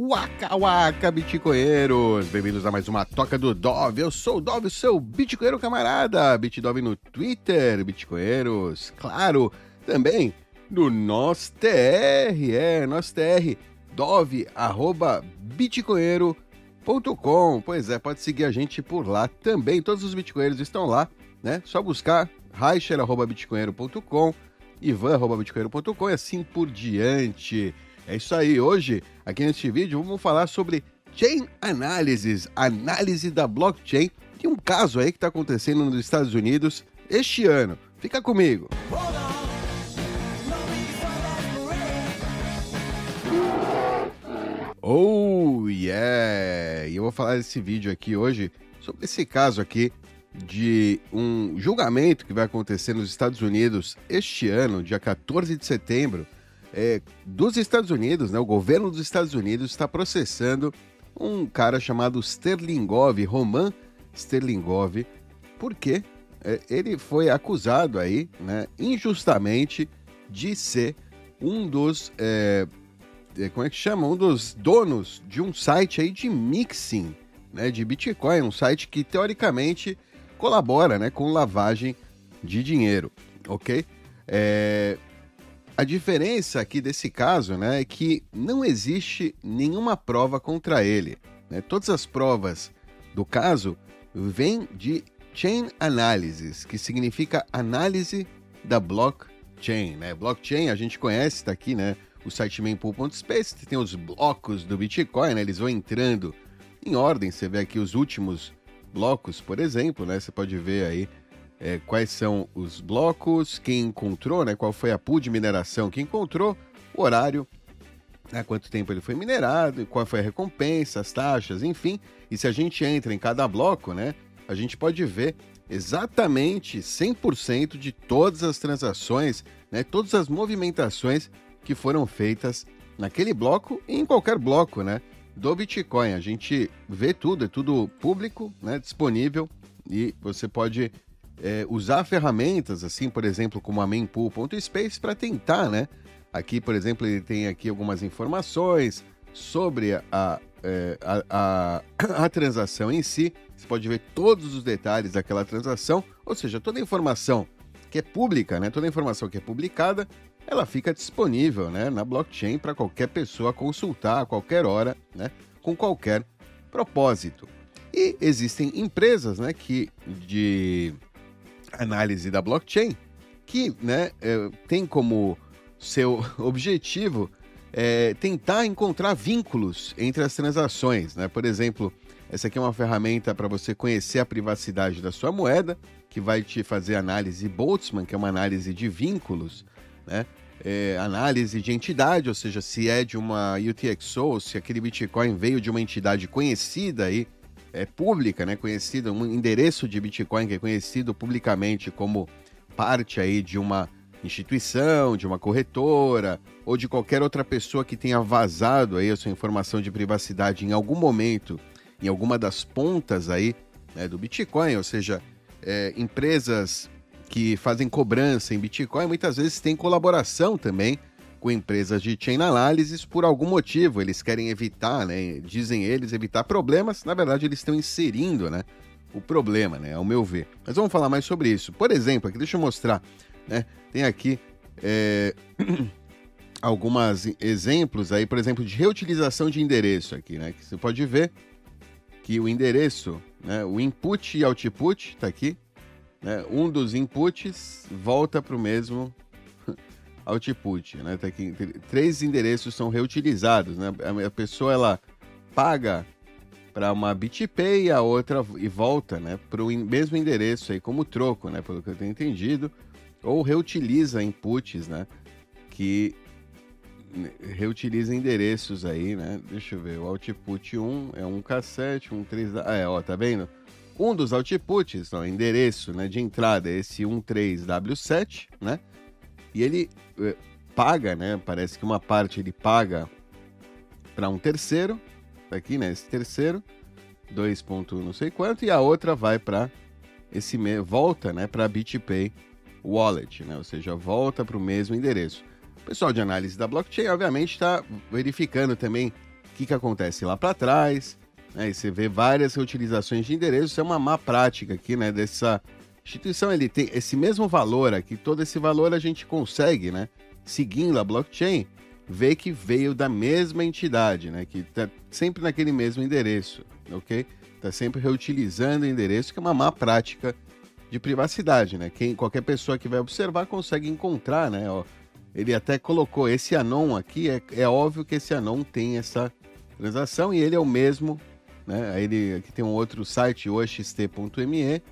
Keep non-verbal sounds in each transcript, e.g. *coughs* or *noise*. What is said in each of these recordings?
Waka Waka Bitcoinheiros! Bem-vindos a mais uma Toca do Dove. Eu sou o Dove, seu Bitcoinheiro camarada. Bitdove no Twitter, Bitcoinheiros. Claro, também no nosso TR, é, nosso TR, dove, arroba, bitcoinheiro.com. Pois é, pode seguir a gente por lá também. Todos os bitcoinheiros estão lá, né? Só buscar reicher.bitcoinheiro.com, ivan.bitcoinheiro.com e assim por diante. É isso aí. Hoje, aqui neste vídeo, vamos falar sobre Chain Analysis, análise da blockchain, de um caso aí que está acontecendo nos Estados Unidos este ano. Fica comigo. Oh yeah! E eu vou falar desse vídeo aqui hoje sobre esse caso aqui de um julgamento que vai acontecer nos Estados Unidos este ano, dia 14 de setembro, é, dos Estados Unidos, né? O governo dos Estados Unidos está processando um cara chamado Sterlingov, Roman Sterlingov, porque é, ele foi acusado aí, né, injustamente, de ser um dos, é, é, como é que chama, um dos donos de um site aí de mixing, né, de Bitcoin, um site que teoricamente colabora, né, com lavagem de dinheiro, ok? É, a diferença aqui desse caso né, é que não existe nenhuma prova contra ele. Né? Todas as provas do caso vêm de Chain Analysis, que significa análise da blockchain. Né? Blockchain a gente conhece, está aqui, né? O site mempool.space, tem os blocos do Bitcoin, né? Eles vão entrando em ordem. Você vê aqui os últimos blocos, por exemplo, né? Você pode ver aí é, quais são os blocos, quem encontrou, né, qual foi a pool de mineração que encontrou, o horário, né, quanto tempo ele foi minerado, qual foi a recompensa, as taxas, enfim. E se a gente entra em cada bloco, né, a gente pode ver exatamente 100% de todas as transações, né, todas as movimentações que foram feitas naquele bloco e em qualquer bloco, né, do Bitcoin. A gente vê tudo, é tudo público, né, disponível. E você pode é, usar ferramentas, assim, por exemplo, como a mempool.space, para tentar, né? Aqui, por exemplo, ele tem aqui algumas informações sobre a, é, a, a, a, transação em si. Você pode ver todos os detalhes daquela transação, ou seja, toda a informação que é pública, né? Toda a informação que é publicada, ela fica disponível, né? Na blockchain para qualquer pessoa consultar a qualquer hora, né? Com qualquer propósito. E existem empresas, né? Que de análise da blockchain, que né, é, tem como seu *laughs* objetivo é, tentar encontrar vínculos entre as transações. Né? Por exemplo, essa aqui é uma ferramenta para você conhecer a privacidade da sua moeda, que vai te fazer análise Boltzmann, que é uma análise de vínculos, né? É, análise de entidade, ou seja, se é de uma UTXO, se aquele Bitcoin veio de uma entidade conhecida aí é, pública, né, conhecida, um endereço de Bitcoin que é conhecido publicamente como parte aí de uma instituição, de uma corretora ou de qualquer outra pessoa que tenha vazado aí a sua informação de privacidade em algum momento, em alguma das pontas aí né, do Bitcoin, ou seja, é, empresas que fazem cobrança em Bitcoin muitas vezes têm colaboração também com empresas de chain analysis por algum motivo. Eles querem evitar, né? Dizem eles, evitar problemas. Na verdade, eles estão inserindo, né? O problema, né? Ao meu ver. Mas vamos falar mais sobre isso. Por exemplo, aqui, deixa eu mostrar, né? Tem aqui é... *clears throat* alguns exemplos aí, por exemplo, de reutilização de endereço aqui, né? Que você pode ver que o endereço, né? O input e output tá aqui. Né? Um dos inputs volta para o mesmo output, né? Tá aqui, três endereços são reutilizados, né? A pessoa ela paga para uma BitPay e a outra e volta, né, para o mesmo endereço aí como troco, né, pelo que eu tenho entendido, ou reutiliza inputs, né, que reutiliza endereços aí, né? Deixa eu ver, o output 1 é um K7, um 3, ah, é, ó, tá vendo? Um dos outputs, ó, endereço, né, de entrada é esse 13W7, né? E ele eh, paga, né? Parece que uma parte ele paga para um terceiro, aqui, né? Esse terceiro, 2 ponto não sei quanto, e a outra vai para esse volta, né? Para BitPay Wallet, né? Ou seja, volta para o mesmo endereço. O pessoal de análise da blockchain, obviamente, está verificando também que, que acontece lá para trás, né? E você vê várias reutilizações de endereço, isso é uma má prática aqui, né? Dessa instituição, ele tem esse mesmo valor aqui, todo esse valor a gente consegue, né? Seguindo a blockchain, ver que veio da mesma entidade, né? Que tá sempre naquele mesmo endereço, ok? Tá sempre reutilizando o endereço, que é uma má prática de privacidade, né? Quem, qualquer pessoa que vai observar consegue encontrar, né? Ó, ele até colocou esse anon aqui, é, é óbvio que esse anon tem essa transação e ele é o mesmo, né? Ele aqui tem um outro site, oxt.me,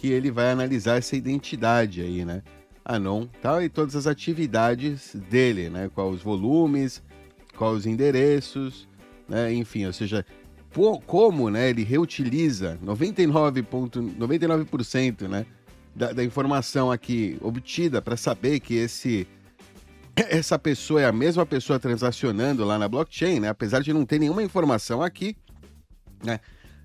que ele vai analisar essa identidade aí, né? Anon, tal, e todas as atividades dele, né? Quais os volumes, quais os endereços, né? Enfim, ou seja, como né, ele reutiliza 99,99% 99%, né, da, da informação aqui obtida para saber que esse *coughs* essa pessoa é a mesma pessoa transacionando lá na blockchain, né? Apesar de não ter nenhuma informação aqui, né?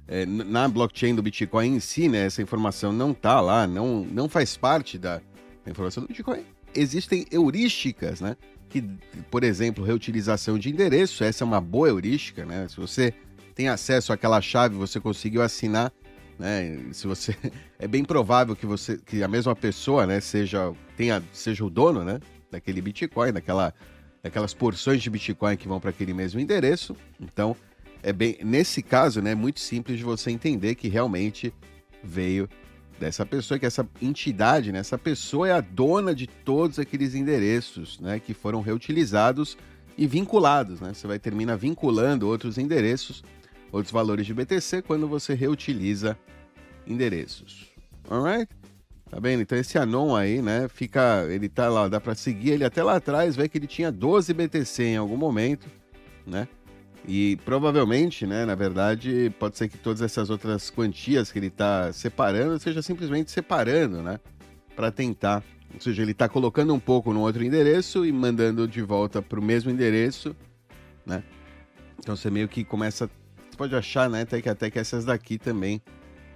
É, na blockchain do Bitcoin em si, né? Essa informação não tá lá, não, não faz parte da informação do Bitcoin. Existem heurísticas, né? Que, por exemplo, reutilização de endereço, essa é uma boa heurística, né? Se você tem acesso àquela chave, você conseguiu assinar, né? Se você *laughs* é bem provável que você que a mesma pessoa, né, seja tenha seja o dono, né, daquele Bitcoin, daquela daquelas porções de Bitcoin que vão para aquele mesmo endereço. Então, é bem nesse caso, né, é muito simples de você entender que realmente veio dessa pessoa, que essa entidade, né, essa pessoa é a dona de todos aqueles endereços, né, que foram reutilizados e vinculados, né? Você vai terminar vinculando outros endereços outros valores de BTC quando você reutiliza endereços. Alright? Tá vendo? Então esse Anon aí, né, fica, ele tá lá, dá para seguir ele até lá atrás, ver que ele tinha 12 BTC em algum momento, né? E provavelmente, né, na verdade, pode ser que todas essas outras quantias que ele está separando seja simplesmente separando, né, para tentar, ou seja, ele está colocando um pouco no outro endereço e mandando de volta para o mesmo endereço, né? Então você meio que começa você pode achar, né, até que, até que essas daqui também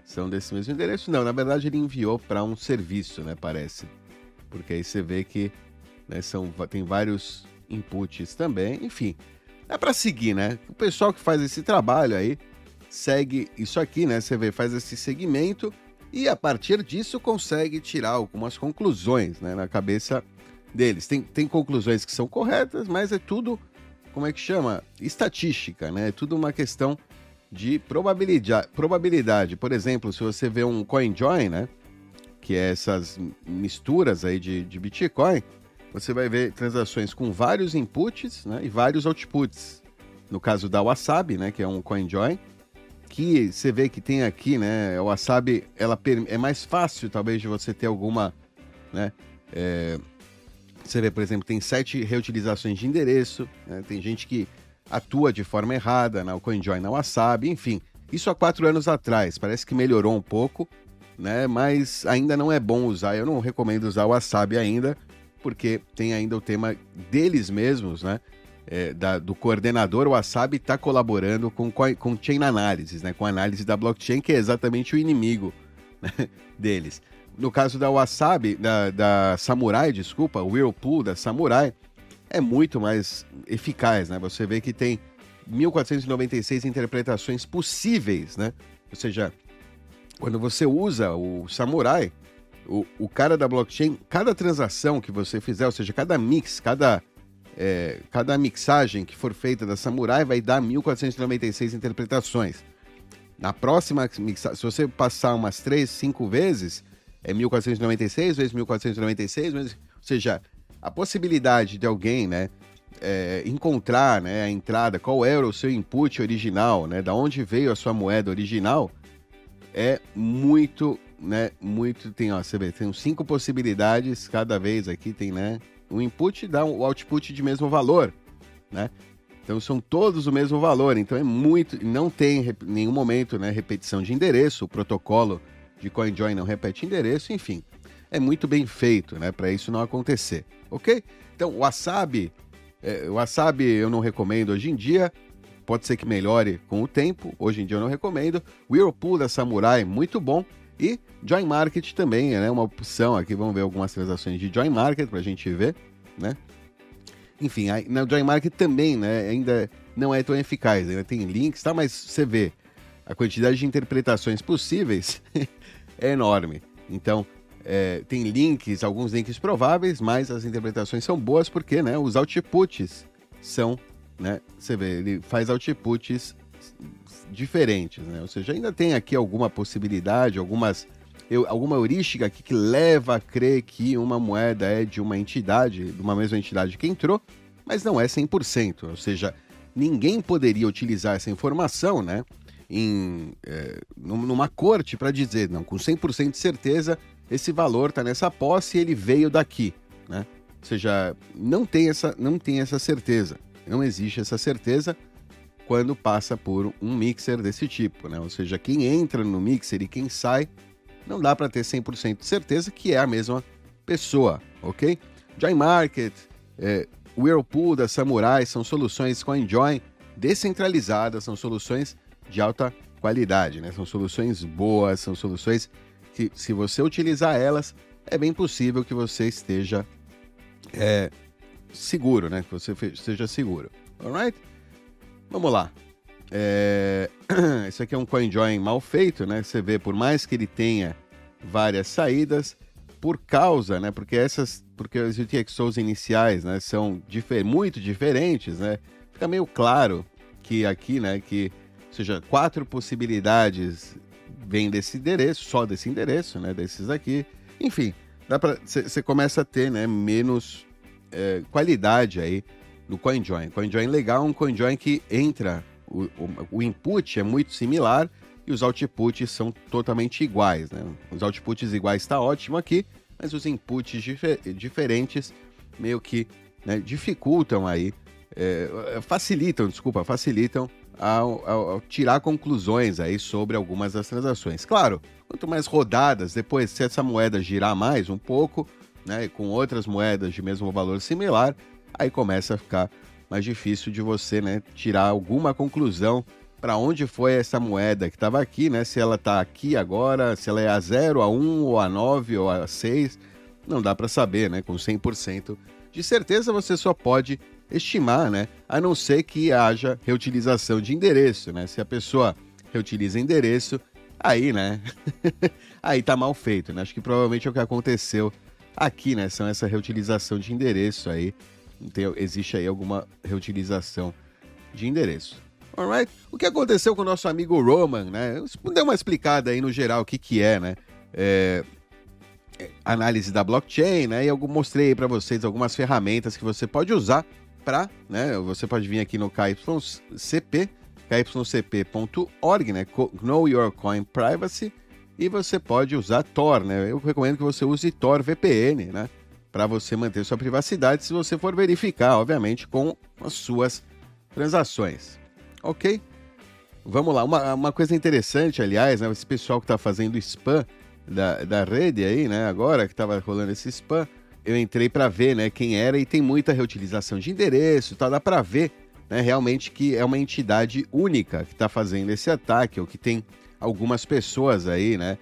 são desse mesmo endereço. Não, na verdade ele enviou para um serviço, né, parece. Porque aí você vê que né, são, tem vários inputs também. Enfim, é para seguir, né? O pessoal que faz esse trabalho aí segue isso aqui, né? Você vê, faz esse segmento e a partir disso consegue tirar algumas conclusões, né, na cabeça deles. Tem, tem conclusões que são corretas, mas é tudo, como é que chama? Estatística, né? É tudo uma questão de probabilidade. probabilidade. Por exemplo, se você vê um CoinJoin, né? Que é essas misturas aí de, de Bitcoin, você vai ver transações com vários inputs né, e vários outputs. No caso da Wasabi, né, que é um CoinJoin, que você vê que tem aqui, né, a Wasabi, ela é mais fácil talvez de você ter alguma, né, é, você vê, por exemplo, tem sete reutilizações de endereço, né, tem gente que atua de forma errada na CoinJoin, na Wasabi, enfim. Isso há quatro anos atrás, parece que melhorou um pouco, né? Mas ainda não é bom usar. Eu não recomendo usar o Wasabi ainda, porque tem ainda o tema deles mesmos, né? É, da, do coordenador, o Wasabi está colaborando com, com Chain Analysis, né? Com a análise da blockchain, que é exatamente o inimigo *laughs* né? deles. No caso da Wasabi, da, da Samurai, desculpa, o Whirlpool da Samurai, é muito mais eficaz, né? Você vê que tem 1496 interpretações possíveis, né? Ou seja, quando você usa o Samurai, o, o cara da blockchain, cada transação que você fizer, ou seja, cada mix, cada, é, cada mixagem que for feita da Samurai vai dar 1496 interpretações. Na próxima mixagem, se você passar umas 3, 5 vezes, é 1496 vezes 1496, ou seja, a possibilidade de alguém, né, é, encontrar né, a entrada, qual era o seu input original, né, da onde veio a sua moeda original, é muito, né, muito, tem, ó, você vê, tem cinco possibilidades cada vez aqui, tem, né, o input dá o output de mesmo valor, né, então são todos o mesmo valor, então é muito, não tem em nenhum momento, né, repetição de endereço, o protocolo de CoinJoin não repete endereço, enfim, é muito bem feito, né, para isso não acontecer, ok? Então, o wasabi, é, o wasabi eu não recomendo hoje em dia, pode ser que melhore com o tempo, hoje em dia eu não recomendo. Whirlpool da Samurai, muito bom. E Join Market também, é né, uma opção aqui, vamos ver algumas transações de Join Market para a gente ver, né? Enfim, aí, na Join Market também, né, ainda não é tão eficaz. Ainda tem links, tá? Mas você vê, a quantidade de interpretações possíveis *laughs* é enorme. Então, é, tem links, alguns links prováveis, mas as interpretações são boas porque né, os outputs são, né, você vê, ele faz outputs diferentes, né? Ou seja, ainda tem aqui alguma possibilidade, algumas eu, alguma heurística aqui que leva a crer que uma moeda é de uma entidade, de uma mesma entidade que entrou, mas não é 100%. Ou seja, ninguém poderia utilizar essa informação, né? Em, é, numa corte para dizer, não, com 100% de certeza, esse valor está nessa posse e ele veio daqui, né? Ou seja, não tem essa, não tem essa certeza. Não existe essa certeza quando passa por um mixer desse tipo, né? Ou seja, quem entra no mixer e quem sai, não dá para ter 100% de certeza que é a mesma pessoa, ok? Join Market, é, Whirlpool da Samurai são soluções CoinJoin descentralizadas, são soluções de alta qualidade, né? São soluções boas, são soluções que, se você utilizar elas, é bem possível que você esteja é, seguro, né? Que você esteja seguro. Alright? Vamos lá. É... *clears throat* Esse aqui é um CoinJoin mal feito, né? Você vê, por mais que ele tenha várias saídas, por causa, né? Porque essas, porque os UTXOs iniciais, né, são difer muito diferentes, né? Fica meio claro que aqui, né, que, ou seja, quatro possibilidades vêm desse endereço, só desse endereço, né, desses aqui. Enfim, dá para você começa a ter, né, menos é, qualidade aí no CoinJoin. CoinJoin legal, um CoinJoin que entra, o, o, o input é muito similar e os outputs são totalmente iguais. Né? Os outputs iguais está ótimo aqui, mas os inputs difer diferentes meio que né, dificultam aí, é, facilitam, desculpa, facilitam ao, ao, ao, tirar conclusões aí sobre algumas das transações. Claro, quanto mais rodadas, depois se essa moeda girar mais um pouco, né, com outras moedas de mesmo valor similar, aí começa a ficar mais difícil de você né, tirar alguma conclusão para onde foi essa moeda que estava aqui, né? Se ela está aqui agora, se ela é a 0, a 1, ou a 9, ou a 6, não dá para saber, né? Com 100% de certeza você só pode estimar, né? A não ser que haja reutilização de endereço, né? Se a pessoa reutiliza endereço, aí, né? *laughs* aí tá mal feito, né? Acho que provavelmente é o que aconteceu aqui, né? São essa reutilização de endereço aí. Tem, existe aí alguma reutilização de endereço. Alright? O que aconteceu com o nosso amigo Roman, né? Deu uma explicada aí no geral o que, que é, né? É, análise da blockchain, né? E eu mostrei para vocês algumas ferramentas que você pode usar para, né? Você pode vir aqui no KYCP, kycp.org, né? Know Your Coin Privacy, e você pode usar Tor, né? Eu recomendo que você use Tor VPN, né? Para você manter sua privacidade, se você for verificar, obviamente, com as suas transações. Ok? Vamos lá, uma, uma coisa interessante, aliás, né, esse pessoal que está fazendo spam da, da rede aí, né, agora que estava rolando esse spam, eu entrei para ver, né, quem era e tem muita reutilização de endereço, tá, dá para ver, né, realmente que é uma entidade única que está fazendo esse ataque, ou que tem algumas pessoas aí, né,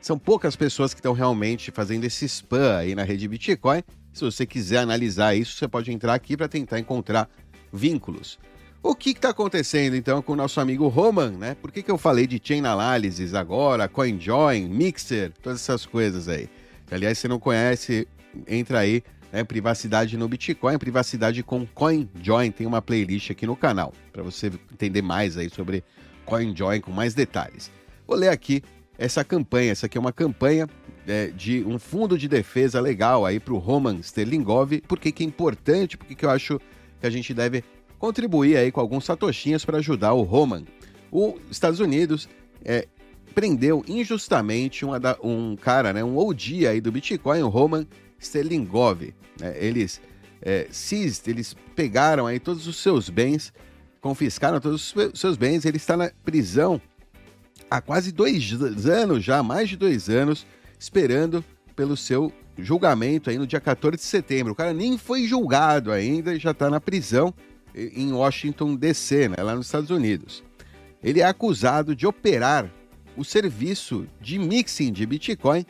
são poucas pessoas que estão realmente fazendo esse spam aí na rede Bitcoin. Se você quiser analisar isso, você pode entrar aqui para tentar encontrar vínculos. O que está acontecendo então com o nosso amigo Roman, né? Por que, que eu falei de Chain Analysis agora, CoinJoin, Mixer, todas essas coisas aí? Aliás, se não conhece, entra aí, né? Privacidade no Bitcoin, privacidade com CoinJoin, tem uma playlist aqui no canal para você entender mais aí sobre CoinJoin com mais detalhes. Vou ler aqui essa campanha, essa aqui é uma campanha é, de um fundo de defesa legal aí para o Roman Sterlingov, por que, é importante, por que, eu acho que a gente deve contribuir aí com alguns satoshinhos para ajudar o Roman. Os Estados Unidos é, prendeu injustamente da, um cara, né, um OG aí do Bitcoin, o Roman Sterlingov. Né, eles é, eles pegaram aí todos os seus bens, confiscaram todos os seus bens, ele está na prisão há quase dois anos já, mais de dois anos, esperando pelo seu julgamento aí no dia 14 de setembro. O cara nem foi julgado ainda e já está na prisão em Washington, D.C., né, lá nos Estados Unidos. Ele é acusado de operar o serviço de mixing de Bitcoin,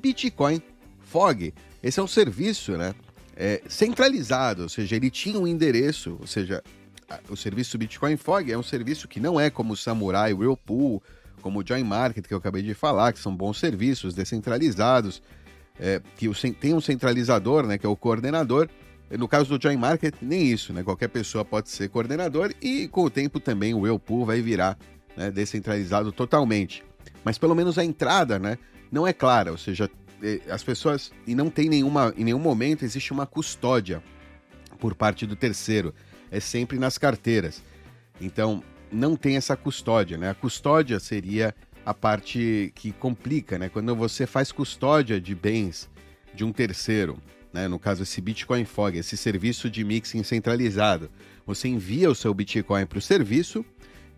Bitcoin Fog. Esse é um serviço né, é, centralizado, ou seja, ele tinha um endereço, ou seja, o serviço Bitcoin Fog é um serviço que não é como o Samurai, Whirlpool, como o Join Market, que eu acabei de falar, que são bons serviços descentralizados, é, que tem um centralizador, né, que é o coordenador. No caso do Join Market, nem isso, né? Qualquer pessoa pode ser coordenador e com o tempo também o Whirlpool vai virar né, descentralizado totalmente. Mas pelo menos a entrada, né, não é clara, ou seja, é, as pessoas e não tem nenhuma em nenhum momento existe uma custódia por parte do terceiro, é sempre nas carteiras. Então, não tem essa custódia, né? A custódia seria a parte que complica, né? Quando você faz custódia de bens de um terceiro, né? No caso esse Bitcoin Fog, esse serviço de mixing centralizado, você envia o seu Bitcoin para o serviço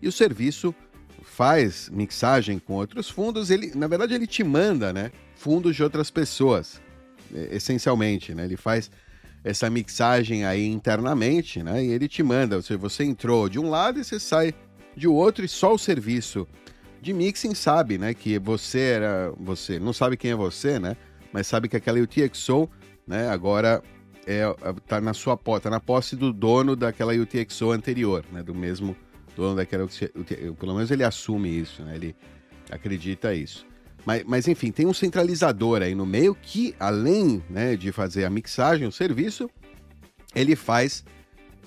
e o serviço faz mixagem com outros fundos, ele, na verdade, ele te manda, né, fundos de outras pessoas, essencialmente, né? Ele faz essa mixagem aí internamente, né? E ele te manda, seja, você entrou de um lado e você sai de outro e só o serviço de mixing sabe, né, que você era você, não sabe quem é você, né? Mas sabe que aquela UTXO, né, agora é tá na sua posse, tá na posse do dono daquela UTXO anterior, né, do mesmo dono daquela pelo menos ele assume isso, né? Ele acredita isso. Mas, mas, enfim, tem um centralizador aí no meio que, além né, de fazer a mixagem, o serviço, ele faz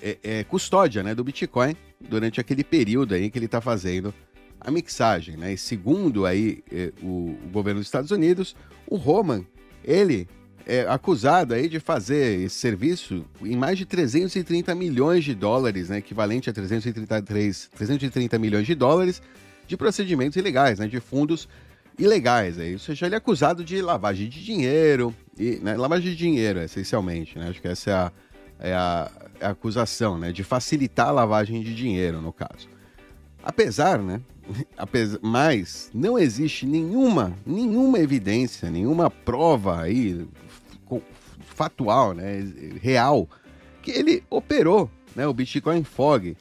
é, é, custódia né, do Bitcoin durante aquele período aí que ele está fazendo a mixagem. Né? E segundo aí é, o, o, governo dos Estados Unidos, o Roman, ele é acusado aí de fazer esse serviço em mais de 330 milhões de dólares, né, equivalente a 333, 330 milhões de dólares de procedimentos ilegais, né, de fundos ilegais. Aí. Ou seja, ele é acusado de lavagem de dinheiro, e, né, lavagem de dinheiro, essencialmente. Né? Acho que essa é a, é a, é a acusação, né? de facilitar a lavagem de dinheiro, no caso. Apesar, né? *laughs* Apesar, mas não existe nenhuma, nenhuma evidência, nenhuma prova aí fatual, né, real, que ele operou né, o Bitcoin Fog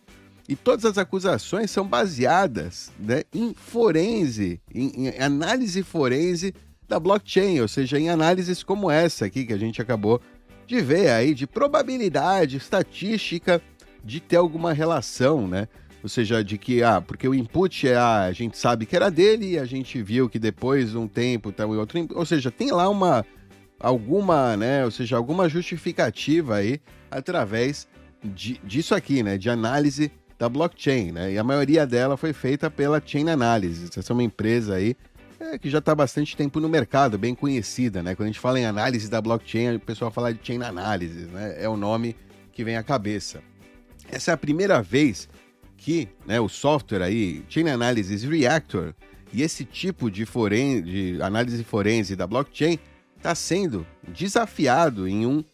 e todas as acusações são baseadas né, em forense, em, em, análise forense da blockchain, ou seja, em análises como essa aqui que a gente acabou de ver aí, de probabilidade estatística de ter alguma relação, né? Ou seja, de que, ah, porque o input é, ah, a gente sabe que era dele e a gente viu que depois, um tempo, tal e outro. Ou seja, tem lá uma, alguma, né? Ou seja, alguma justificativa aí através de, disso aqui, né? De análise da blockchain, né? E a maioria dela foi feita pela Chain Analysis. Essa é uma empresa aí é, que já está bastante tempo no mercado, bem conhecida, né? Quando a gente fala em análise da blockchain, o pessoal fala de Chain Analysis, né? É o nome que vem à cabeça. Essa é a primeira vez que né, o software aí, Chain Analysis Reactor, e esse tipo de, foren de análise forense da blockchain está sendo desafiado em um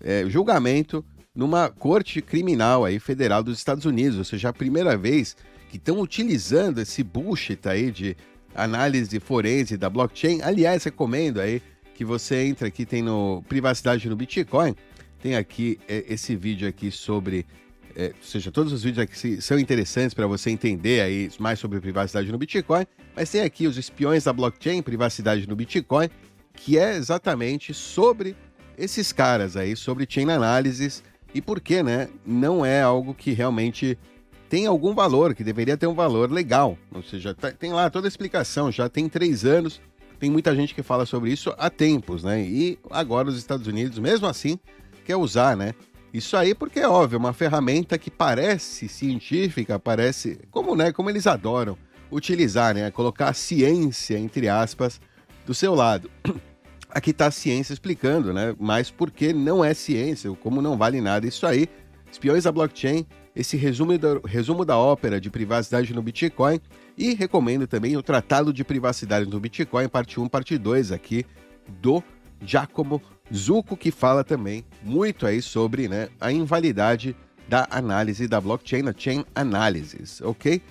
é, julgamento numa corte criminal aí federal dos Estados Unidos, ou seja, a primeira vez que estão utilizando esse bullshit aí de análise forense da blockchain. Aliás, recomendo aí que você entre aqui, tem no Privacidade no Bitcoin, tem aqui é, esse vídeo aqui sobre, é, ou seja, todos os vídeos aqui são interessantes para você entender aí mais sobre privacidade no Bitcoin, mas tem aqui os espiões da blockchain, privacidade no Bitcoin, que é exatamente sobre esses caras aí, sobre chain analysis e por que, né, não é algo que realmente tem algum valor, que deveria ter um valor legal. Ou seja, tá, tem lá toda a explicação, já tem três anos, tem muita gente que fala sobre isso há tempos, né? E agora os Estados Unidos, mesmo assim, quer usar, né? Isso aí porque é óbvio, uma ferramenta que parece científica, parece como, né, como eles adoram utilizar, né, colocar a ciência entre aspas do seu lado. *clears throat* aqui está a ciência explicando, né? Mas por que não é ciência, como não vale nada isso aí. Espiões da blockchain, esse resumo da, resumo da ópera de privacidade no Bitcoin e recomendo também o Tratado de Privacidade no Bitcoin, parte 1, parte 2 aqui do Giacomo Zucco, que fala também muito aí sobre né, a invalidade da análise da blockchain, a chain analysis, ok?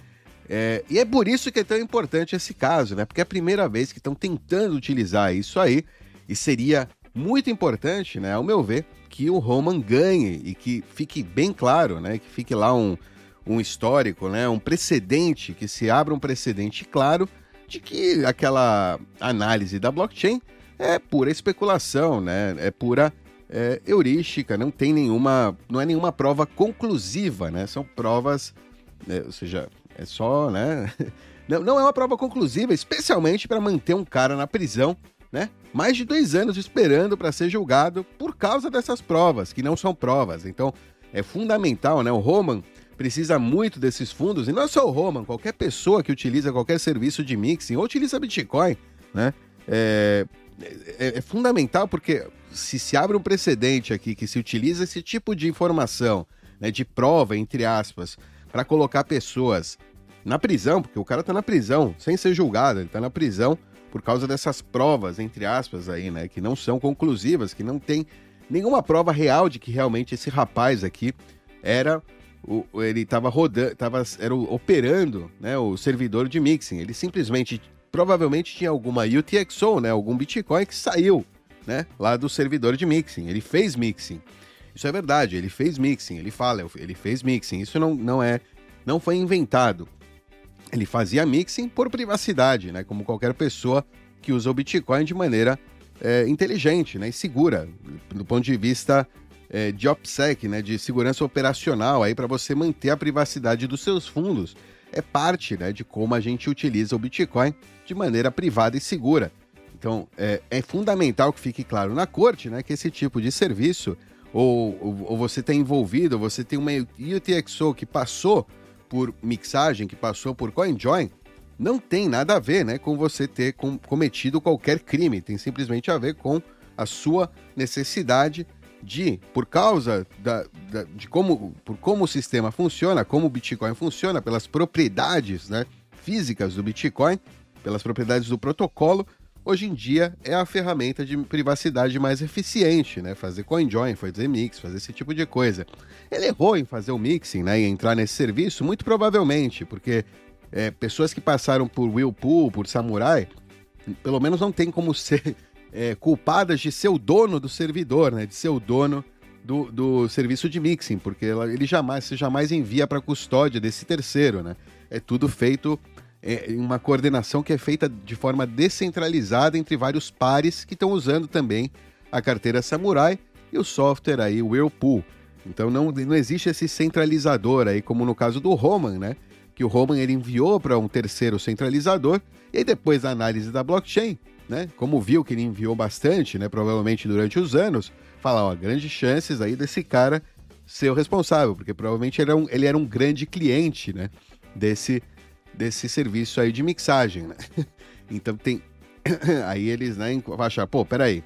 É, e é por isso que é tão importante esse caso, né? Porque é a primeira vez que estão tentando utilizar isso aí e seria muito importante, né, ao meu ver, que o Roman ganhe e que fique bem claro, né, que fique lá um, um histórico, né, um precedente, que se abra um precedente claro de que aquela análise da blockchain é pura especulação, né, é pura é, heurística, não tem nenhuma, não é nenhuma prova conclusiva, né? São provas, é, ou seja, é só, né? *laughs* Não, não é uma prova conclusiva, especialmente para manter um cara na prisão, né? Mais de dois anos esperando para ser julgado por causa dessas provas, que não são provas. Então, é fundamental, né? O Roman precisa muito desses fundos, e não é só o Roman, qualquer pessoa que utiliza qualquer serviço de mixing ou utiliza Bitcoin, né? É, é, é, fundamental porque se se abre um precedente aqui que se utiliza esse tipo de informação, né, de prova, entre aspas, para colocar pessoas na prisão, porque o cara tá na prisão, sem ser julgado, ele tá na prisão por causa dessas provas, entre aspas, aí, né, que não são conclusivas, que não tem nenhuma prova real de que realmente esse rapaz aqui era o, ele estava rodando, tava, era operando né, o servidor de mixing. Ele simplesmente provavelmente tinha alguma UTXO, né, algum Bitcoin que saiu, né, lá do servidor de mixing. Ele fez mixing. Isso é verdade, ele fez mixing, ele fala, ele fez mixing. Isso não, não é, não foi inventado. Ele fazia mixing por privacidade, né, como qualquer pessoa que usa o Bitcoin de maneira é, inteligente, né, e segura, do ponto de vista é, de OPSEC, né, de segurança operacional, aí para você manter a privacidade dos seus fundos. É parte né, de como a gente utiliza o Bitcoin de maneira privada e segura. Então, é, é fundamental que fique claro na corte né, que esse tipo de serviço, ou, ou, ou você está envolvido, ou você tem uma UTXO que passou por mixagem, que passou por CoinJoin, não tem nada a ver né, com você ter com, cometido qualquer crime. Tem simplesmente a ver com a sua necessidade de, por causa da, da, de como, por como o sistema funciona, como o Bitcoin funciona, pelas propriedades né, físicas do Bitcoin, pelas propriedades do protocolo, hoje em dia é a ferramenta de privacidade mais eficiente, né? Fazer CoinJoin, fazer mix, fazer esse tipo de coisa. Ele errou em fazer o mixing, né? E entrar nesse serviço, muito provavelmente, porque é, pessoas que passaram por Whirlpool, por Samurai, pelo menos não tem como ser *laughs* é, culpadas de ser o dono do servidor, né? De ser o dono do, do serviço de mixing, porque ele jamais, você jamais envia para custódia desse terceiro, né? É tudo feito é, em uma coordenação que é feita de forma descentralizada entre vários pares que estão usando também a carteira Samurai e o software aí, o Whirlpool. Então não, não existe esse centralizador aí, como no caso do Roman, né? Que o Roman ele enviou para um terceiro centralizador e depois da análise da blockchain, né? Como viu que ele enviou bastante, né? Provavelmente durante os anos, fala, ó, grandes chances aí desse cara ser o responsável, porque provavelmente ele era um, ele era um grande cliente, né? Desse, desse serviço aí de mixagem, né? *laughs* Então tem. *coughs* aí eles, né, achar, pô, peraí.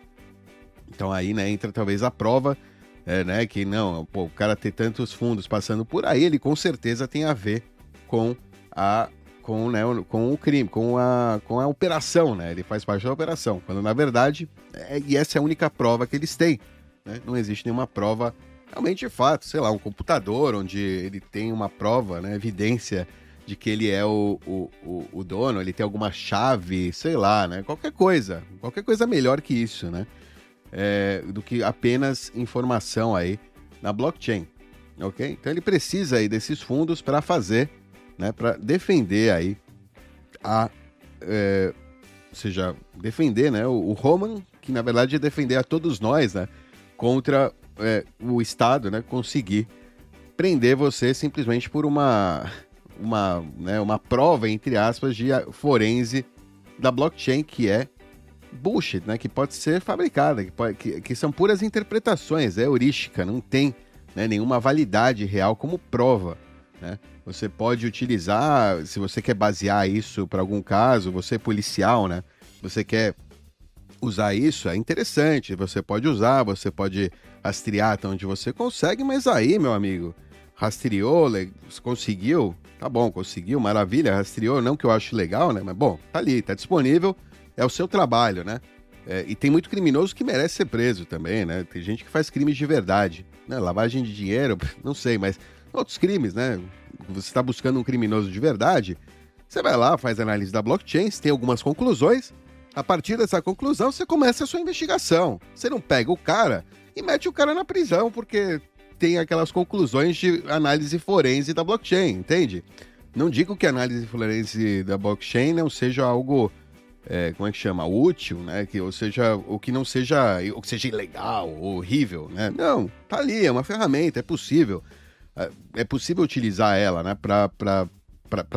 Então aí, né, entra talvez a prova, é, né, que não, pô, o cara ter tantos fundos passando por aí, ele com certeza tem a ver com a com, né, com o crime, com a, com a operação, né? Ele faz parte da operação. Quando na verdade, é, e essa é a única prova que eles têm. Né? Não existe nenhuma prova realmente de fato, sei lá, um computador onde ele tem uma prova, né, evidência de que ele é o, o, o, o, dono, ele tem alguma chave, sei lá, né? Qualquer coisa, qualquer coisa melhor que isso, né? É, do que apenas informação aí na blockchain, ok? Então ele precisa aí desses fundos para fazer né, para defender aí a, é, ou seja, defender, né, o, o, Roman, que na verdade é defender a todos nós, né, contra é, o Estado, né, conseguir prender você simplesmente por uma, uma, né, uma prova, entre aspas, de forense da blockchain, que é bullshit, né, que pode ser fabricada, que, pode, que, que são puras interpretações, é heurística, não tem né, nenhuma validade real como prova. Né? Você pode utilizar, se você quer basear isso para algum caso, você é policial, né? Você quer usar isso, é interessante. Você pode usar, você pode rastrear até onde você consegue, mas aí, meu amigo, rastreou, conseguiu, tá bom, conseguiu, maravilha, rastreou, não que eu acho legal, né? Mas bom, tá ali, tá disponível, é o seu trabalho, né? É, e tem muito criminoso que merece ser preso também, né? Tem gente que faz crimes de verdade, né? Lavagem de dinheiro, *laughs* não sei, mas outros crimes, né? Você está buscando um criminoso de verdade, você vai lá, faz análise da blockchain, tem algumas conclusões. A partir dessa conclusão, você começa a sua investigação. Você não pega o cara e mete o cara na prisão porque tem aquelas conclusões de análise forense da blockchain, entende? Não digo que a análise forense da blockchain não seja algo é, como é que chama? Útil, né? Que, ou seja, o que não seja, o que seja ilegal, horrível, né? Não, tá ali, é uma ferramenta, é possível. É, é possível utilizar ela, né, para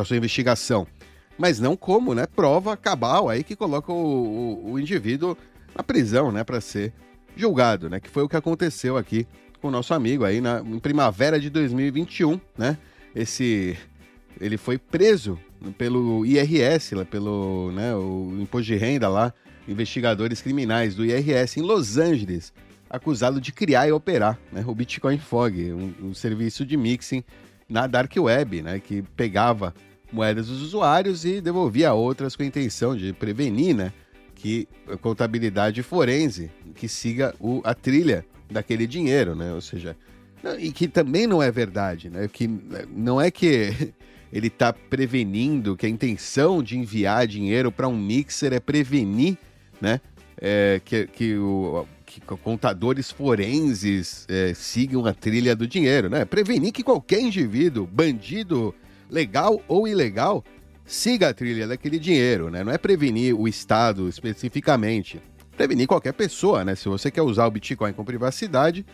sua investigação. Mas não como, né? Prova cabal aí que coloca o, o, o indivíduo na prisão, né, para ser julgado, né? Que foi o que aconteceu aqui com o nosso amigo aí na em primavera de 2021, né? Esse ele foi preso pelo IRS, pelo né, o imposto de renda lá, investigadores criminais do IRS em Los Angeles, acusado de criar e operar né, o Bitcoin Fog, um, um serviço de mixing na Dark Web, né, que pegava moedas dos usuários e devolvia outras com a intenção de prevenir né, que a contabilidade forense que siga o, a trilha daquele dinheiro, né? Ou seja, e que também não é verdade, né? Que não é que *laughs* ele está prevenindo que a intenção de enviar dinheiro para um mixer é prevenir, né? É, que, que, o, que contadores forenses é, sigam a trilha do dinheiro, né? Prevenir que qualquer indivíduo, bandido legal ou ilegal, siga a trilha daquele dinheiro, né? Não é prevenir o Estado especificamente. Prevenir qualquer pessoa, né? Se você quer usar o Bitcoin com privacidade,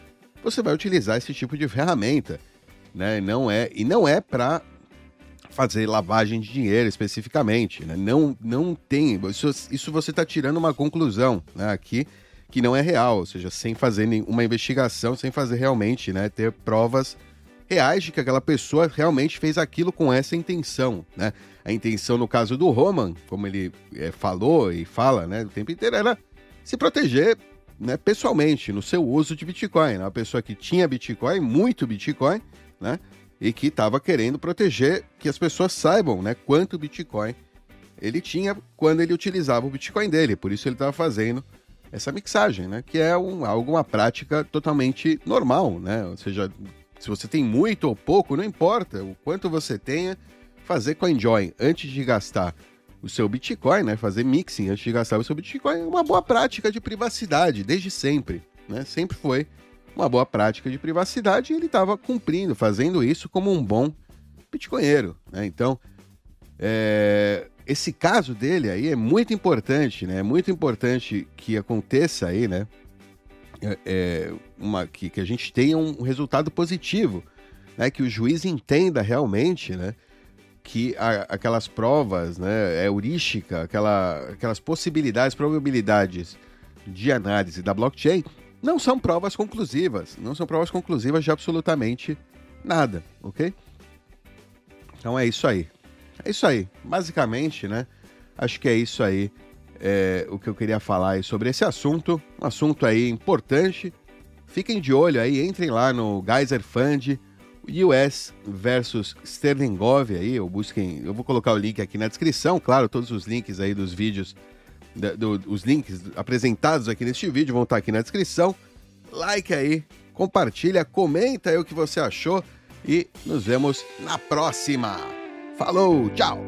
você vai utilizar esse tipo de ferramenta, né? Não é e não é para fazer lavagem de dinheiro especificamente. Né? Não, não tem. Isso, isso você está tirando uma conclusão né, aqui que não é real, ou seja, sem fazer nenhuma investigação, sem fazer realmente né, ter provas reais de que aquela pessoa realmente fez aquilo com essa intenção. Né? A intenção, no caso do Roman, como ele é, falou e fala né, o tempo inteiro, era se proteger né, pessoalmente no seu uso de Bitcoin. Né? Uma pessoa que tinha Bitcoin, muito Bitcoin, né? e que estava querendo proteger que as pessoas saibam né, quanto Bitcoin ele tinha quando ele utilizava o Bitcoin dele. Por isso ele estava fazendo essa mixagem, né? Que é um, algo, uma prática totalmente normal, né? Ou seja, se você tem muito ou pouco, não importa o quanto você tenha, fazer CoinJoin antes de gastar o seu Bitcoin, né? Fazer mixing antes de gastar o seu Bitcoin é uma boa prática de privacidade, desde sempre, né? Sempre foi uma boa prática de privacidade e ele estava cumprindo, fazendo isso como um bom bitcoinheiro. Né? Então, é, esse caso dele aí é muito importante, né? É muito importante que aconteça aí, né? É, uma, que, que a gente tenha um resultado positivo, né? Que o juiz entenda realmente, né? Que a, aquelas provas, né? É heurística, aquela, aquelas possibilidades, probabilidades de análise da blockchain não são provas conclusivas, não são provas conclusivas de absolutamente nada, ok? Então é isso aí. É isso aí. Basicamente, né? Acho que é isso aí é, o que eu queria falar aí sobre esse assunto. Um assunto aí importante. Fiquem de olho aí, entrem lá no Geyser Fund, US versus Sterling Gov aí, ou busquem, eu vou colocar o link aqui na descrição, claro, todos os links aí dos vídeos do, os links apresentados aqui neste vídeo vão estar aqui na descrição. Like aí, compartilha, comenta aí o que você achou e nos vemos na próxima. Falou, tchau!